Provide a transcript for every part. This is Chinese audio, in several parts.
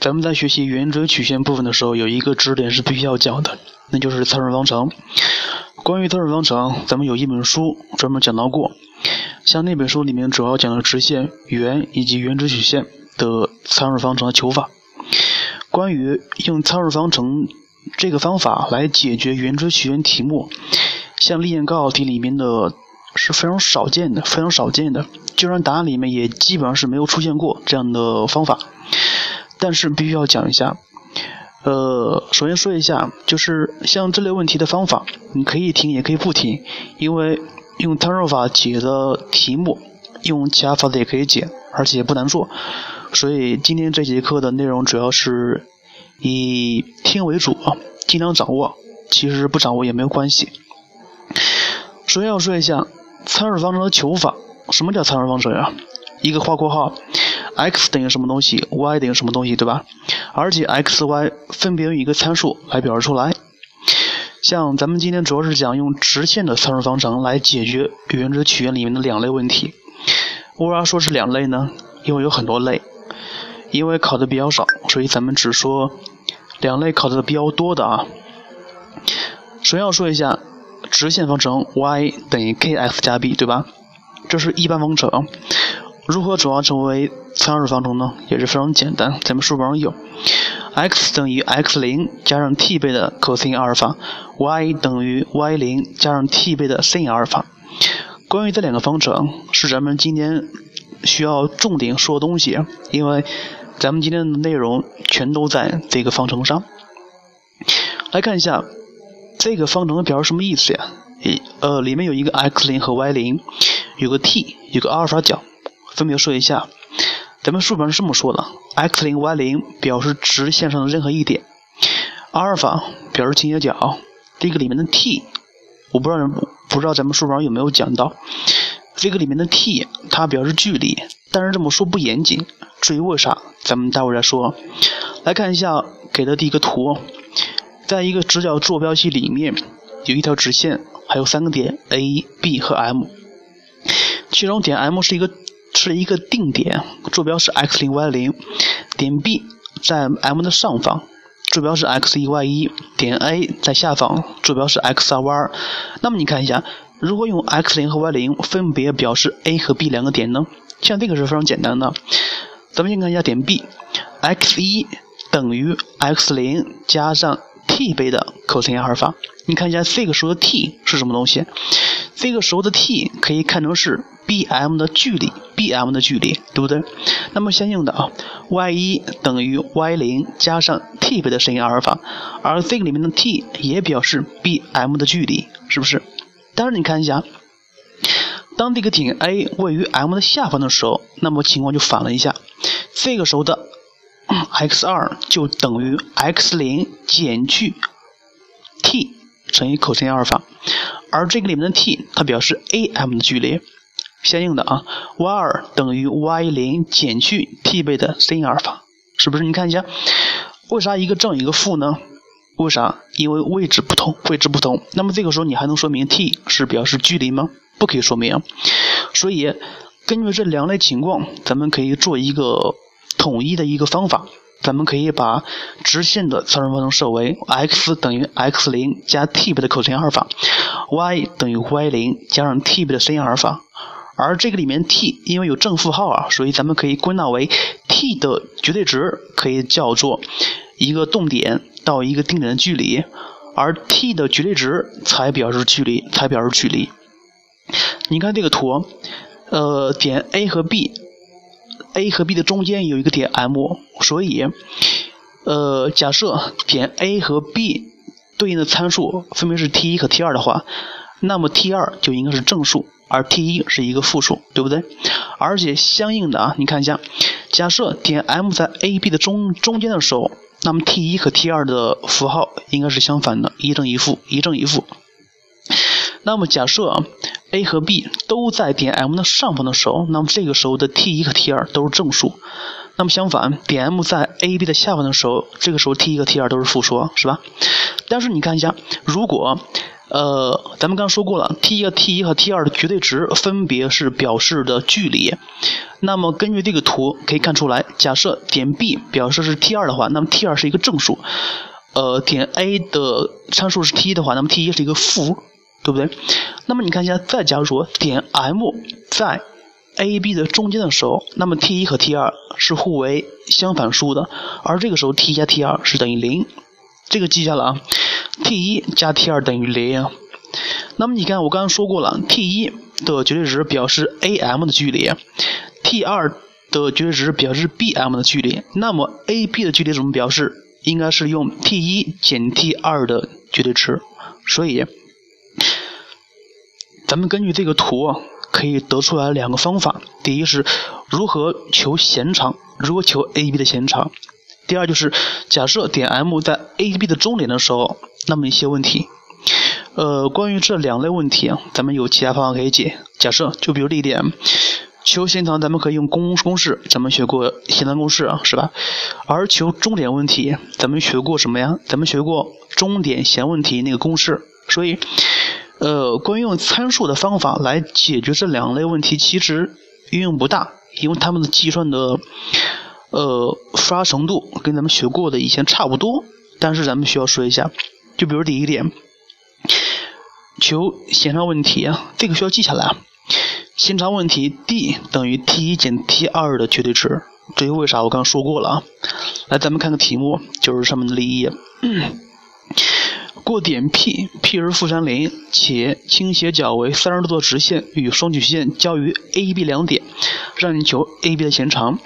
咱们在学习圆锥曲线部分的时候，有一个知识点是必须要讲的，那就是参数方程。关于参数方程，咱们有一本书专门讲到过，像那本书里面主要讲的直线、圆以及圆锥曲线的参数方程的求法。关于用参数方程这个方法来解决圆锥曲线题目，像历年高考题里面的是非常少见的，非常少见的，就算答案里面也基本上是没有出现过这样的方法。但是必须要讲一下，呃，首先说一下，就是像这类问题的方法，你可以听也可以不听，因为用参数法解的题目，用其他法子也可以解，而且不难做。所以今天这节课的内容主要是以听为主，尽量掌握，其实不掌握也没有关系。首先要说一下参数方程的求法，什么叫参数方程呀？一个画括号。X 等于什么东西，y 等于什么东西，对吧？而且 x、y 分别用一个参数来表示出来。像咱们今天主要是讲用直线的参数方程来解决圆锥曲线里面的两类问题。为啥说是两类呢？因为有很多类，因为考的比较少，所以咱们只说两类考的比较多的啊。首先要说一下直线方程 y 等于 kx 加 b，对吧？这是一般方程。如何转化成为参数方程呢？也是非常简单，咱们书本上有，x 等于 x 零加上 t 倍的 cos 阿尔法，y 等于 y 零加上 t 倍的 sin 阿尔法。关于这两个方程，是咱们今天需要重点说的东西，因为咱们今天的内容全都在这个方程上。来看一下这个方程的表示什么意思呀？呃，里面有一个 x 零和 y 零，有个 t，有个阿尔法角。分别说一下，咱们书本上是这么说的：x 零、y 零表示直线上的任何一点，阿尔法表示倾斜角。这个里面的 t，我不知道不知道咱们书本上有没有讲到，这个里面的 t 它表示距离，但是这么说不严谨。至于为啥，咱们待会儿再说。来看一下给的第一个图，在一个直角坐标系里面有一条直线，还有三个点 A、B 和 M，其中点 M 是一个。是一个定点，坐标是 x 零 y 零，点 B 在 M 的上方，坐标是 x 一 y 一，点 A 在下方，坐标是 x 二 y 二。那么你看一下，如果用 x 零和 y 零分别表示 A 和 B 两个点呢？像这个是非常简单的，咱们先看一下点 B，x 一等于 x 零加上 t 倍的 cos 阿尔法。你看一下这个时候的 t 是什么东西？这个时候的 t 可以看成是 bm 的距离，bm 的距离，对不对？那么相应的啊，y 一等于 y 零加上 t 倍的 sin 阿尔法，而这个里面的 t 也表示 bm 的距离，是不是？但是你看一下，当这个点 A 位于 M 的下方的时候，那么情况就反了一下，这个时候的 x 二就等于 x 零减去 t。乘以 cos 阿尔法，而这个里面的 t 它表示 am 的距离，相应的啊，y 二等于 y 零减去 t 倍的 sin 阿尔法，是不是？你看一下，为啥一个正一个负呢？为啥？因为位置不同，位置不同。那么这个时候你还能说明 t 是表示距离吗？不可以说明。所以根据这两类情况，咱们可以做一个统一的一个方法。咱们可以把直线的参数方程设为 x 等于 x 零加 t 倍的 cos 阿尔法，y 等于 y 零加上 t 倍的 sin 阿尔法。而这个里面 t 因为有正负号啊，所以咱们可以归纳为 t 的绝对值可以叫做一个动点到一个定点的距离，而 t 的绝对值才表示距离，才表示距离。你看这个图，呃，点 A 和 B。A 和 B 的中间有一个点 M，所以，呃，假设点 A 和 B 对应的参数分别是 t 一和 t 二的话，那么 t 二就应该是正数，而 t 一是一个负数，对不对？而且相应的啊，你看一下，假设点 M 在 A、B 的中中间的时候，那么 t 一和 t 二的符号应该是相反的，一正一负，一正一负。那么假设 A 和 B 都在点 M 的上方的时候，那么这个时候的 t 一和 t 二都是正数。那么相反，点 M 在 A、B 的下方的时候，这个时候 t 一和 t 二都是负数，是吧？但是你看一下，如果呃，咱们刚说过了，t 一和 t 一和 t 二的绝对值分别是表示的距离。那么根据这个图可以看出来，假设点 B 表示是 t 二的话，那么 t 二是一个正数。呃，点 A 的参数是 t 一的话，那么 t 一是一个负，对不对？那么你看一下，再假如说点 M 在 A、B 的中间的时候，那么 t 一和 t 二是互为相反数的，而这个时候 t 一加 t 二是等于零。这个记下了啊，t 一加 t 二等于零。那么你看，我刚刚说过了，t 一的绝对值表示 AM 的距离，t 二的绝对值表示 BM 的距离。那么 AB 的距离怎么表示？应该是用 t 一减 t 二的绝对值。所以，咱们根据这个图可以得出来两个方法：第一是如何求弦长，如何求 AB 的弦长。第二就是假设点 M 在 A、B 的中点的时候，那么一些问题，呃，关于这两类问题，咱们有其他方法可以解。假设就比如这一点，求弦长，咱们可以用公公式，咱们学过弦长公式啊，是吧？而求中点问题，咱们学过什么呀？咱们学过中点弦问题那个公式。所以，呃，关于用参数的方法来解决这两类问题，其实运用不大，因为他们的计算的。呃，复杂程度跟咱们学过的以前差不多，但是咱们需要说一下，就比如第一点，求弦长问题啊，这个需要记下来。弦长问题，d 等于 t 一减 t 二的绝对值，这是为啥？我刚刚说过了啊。来，咱们看个题目，就是上面的例一，过点 P，P 是负三零，且倾斜角为三十度的直线与双曲线交于 A、B 两点，让你求 A、B 的弦长。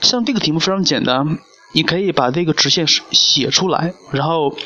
像这个题目非常简单，你可以把这个直线写出来，然后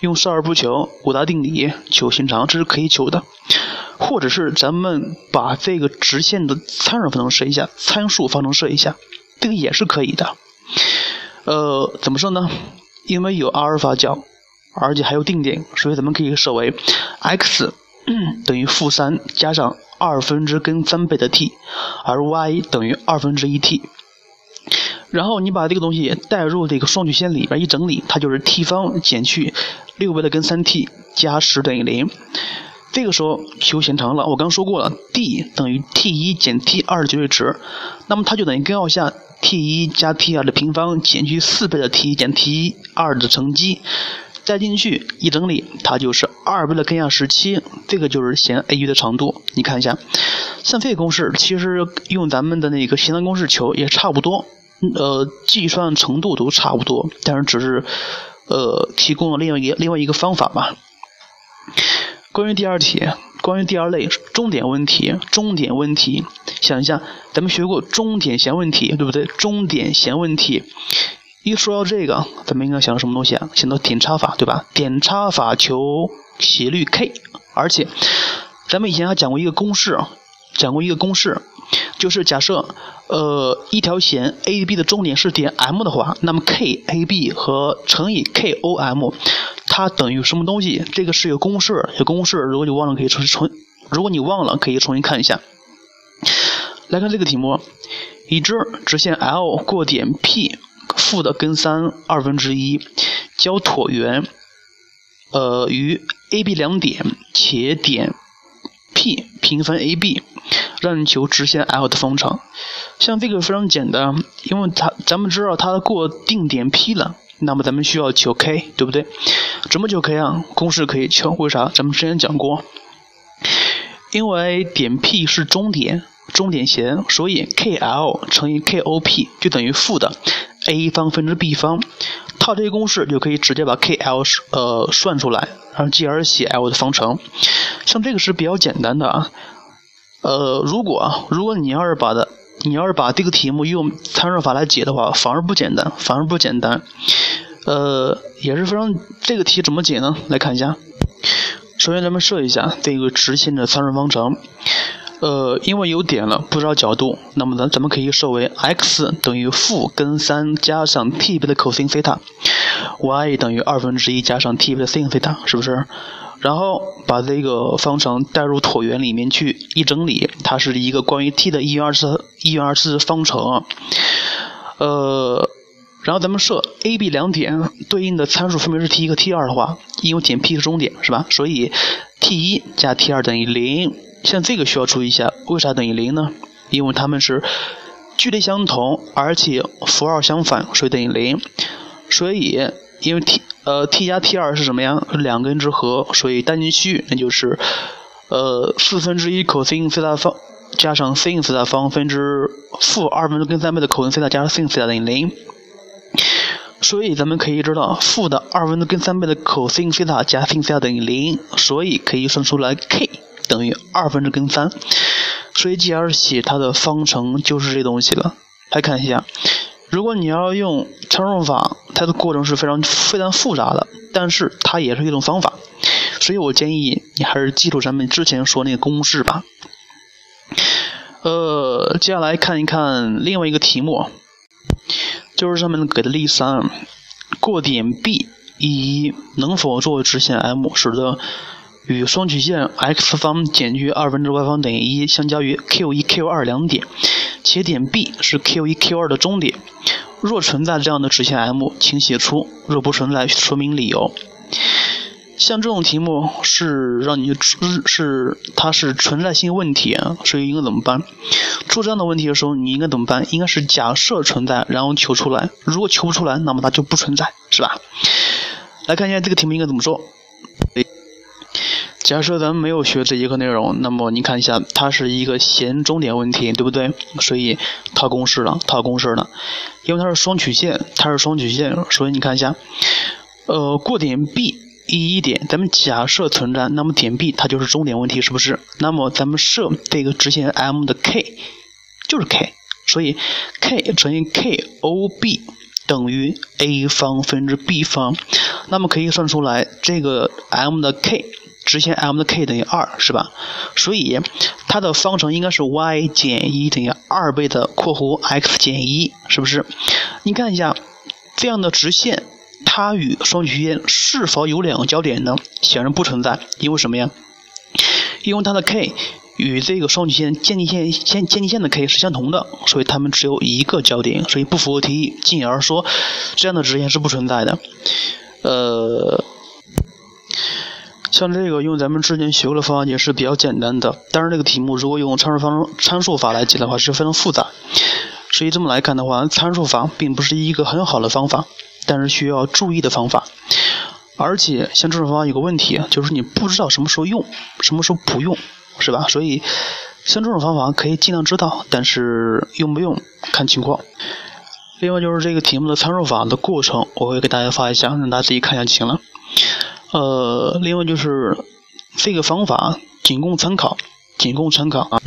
用少儿不求五大定理求弦长，这是可以求的。或者是咱们把这个直线的参数方程设一下，参数方程设一下，这个也是可以的。呃，怎么说呢？因为有阿尔法角，而且还有定点，所以咱们可以设为 x 等于负三加上二分之根三倍的 t，而 y 等于二分之一 t。然后你把这个东西带入这个双曲线里边一整理，它就是 t 方减去六倍的根三 t 加十等于零。这个时候求弦长了，我刚说过了，d 等于 t 一减 t 二的绝对值，那么它就等于根号下 t 一加 t 二的平方减去四倍的 t 一减 t 二的乘积，再进去一整理，它就是二倍的根下十七，这个就是弦 A 的长度。你看一下，像这个公式其实用咱们的那个弦长公式求也差不多。呃，计算程度都差不多，但是只是呃提供了另外一个另外一个方法吧。关于第二题，关于第二类终点问题，终点问题，想一下，咱们学过终点弦问题，对不对？终点弦问题，一说到这个，咱们应该想到什么东西啊？想到点差法，对吧？点差法求斜率 k，而且咱们以前还讲过一个公式，讲过一个公式。就是假设，呃，一条弦 A B 的终点是点 M 的话，那么 K A B 和乘以 K O M，它等于什么东西？这个是有公式，有公式。如果你忘了，可以重重；如果你忘了，可以重新看一下。来看这个题目：已知直线 L 过点 P 负的根三二分之一，交椭圆，呃，于 A B 两点，且点 P 平分 A B。让你求直线 L 的方程，像这个非常简单，因为它咱们知道它过定点 P 了，那么咱们需要求 K，对不对？怎么求 K 啊？公式可以求，为啥？咱们之前讲过，因为点 P 是终点，终点弦，所以 KL 乘以 KOP 就等于负的 A 方分之 B 方，套这个公式就可以直接把 KL 呃算出来，然后继而写 L 的方程。像这个是比较简单的啊。呃，如果如果你要是把的，你要是把这个题目用参数法来解的话，反而不简单，反而不简单。呃，也是非常这个题怎么解呢？来看一下。首先咱们设一下这个直线的参数方程。呃，因为有点了，不知道角度，那么咱咱们可以设为 x 等于负根三加上 t 倍的 cos 西塔，y 等于二分之一加上 t 倍的 sin 西塔，是不是？然后把这个方程带入椭圆里面去一整理，它是一个关于 t 的一元二次一元二次方程。呃，然后咱们设 A、B 两点对应的参数分别是 t 一和 t 二的话，因为点 P 是终点是吧？所以 t 一加 t 二等于零。像这个需要注意一下，为啥等于零呢？因为它们是距离相同，而且符号相反，所以等于零。所以因为 t 呃 t 加 t 二是什么呀？两根之和，所以单进去那就是呃四分之一 cos 西塔方加上 sin 西塔方分之负二分之根三倍的 cos 西塔加上 sin 西塔等于零。所以咱们可以知道，负的二分之根三倍的 cos 西塔加 sin 西塔等于零，所以可以算出来 k 等于二分之根三。所以，继而写它的方程就是这东西了。来看一下，如果你要用乘数法，它的过程是非常非常复杂的，但是它也是一种方法。所以我建议你还是记住咱们之前说那个公式吧。呃，接下来看一看另外一个题目。就是上面给的例三，过点 B 一能否作为直线 M，使得与双曲线 x 方减去二分之 y 方等于一相交于 Q 一 Q 二两点，且点 B 是 Q 一 Q 二的中点。若存在这样的直线 M，请写出；若不存在，说明理由。像这种题目是让你是它是存在性问题，所以应该怎么办？出这样的问题的时候，你应该怎么办？应该是假设存在，然后求出来。如果求不出来，那么它就不存在，是吧？来看一下这个题目应该怎么做。假设咱们没有学这一课内容，那么你看一下，它是一个弦中点问题，对不对？所以套公式了，套公式了。因为它是双曲线，它是双曲线，所以你看一下，呃，过点 B。一一点，咱们假设存在，那么点 B 它就是终点问题，是不是？那么咱们设这个直线 M 的 K 就是 K，所以 K 乘以 KOB 等于 A 方分之 B 方，那么可以算出来这个 M 的 K 直线 M 的 K 等于二，是吧？所以它的方程应该是 y 减一等于二倍的括弧 x 减一，是不是？你看一下这样的直线。它与双曲线是否有两个交点呢？显然不存在，因为什么呀？因为它的 k 与这个双曲线渐近线线渐近线的 k 是相同的，所以它们只有一个交点，所以不符合题意。进而说，这样的直线是不存在的。呃，像这个用咱们之前学过的方法解是比较简单的，但是这个题目如果用参数方参数法来解的话是非常复杂。所以这么来看的话，参数法并不是一个很好的方法。但是需要注意的方法，而且像这种方法有个问题，就是你不知道什么时候用，什么时候不用，是吧？所以像这种方法可以尽量知道，但是用不用看情况。另外就是这个题目的参数法的过程，我会给大家发一下，让大家自己看一下就行了。呃，另外就是这个方法仅供参考，仅供参考啊。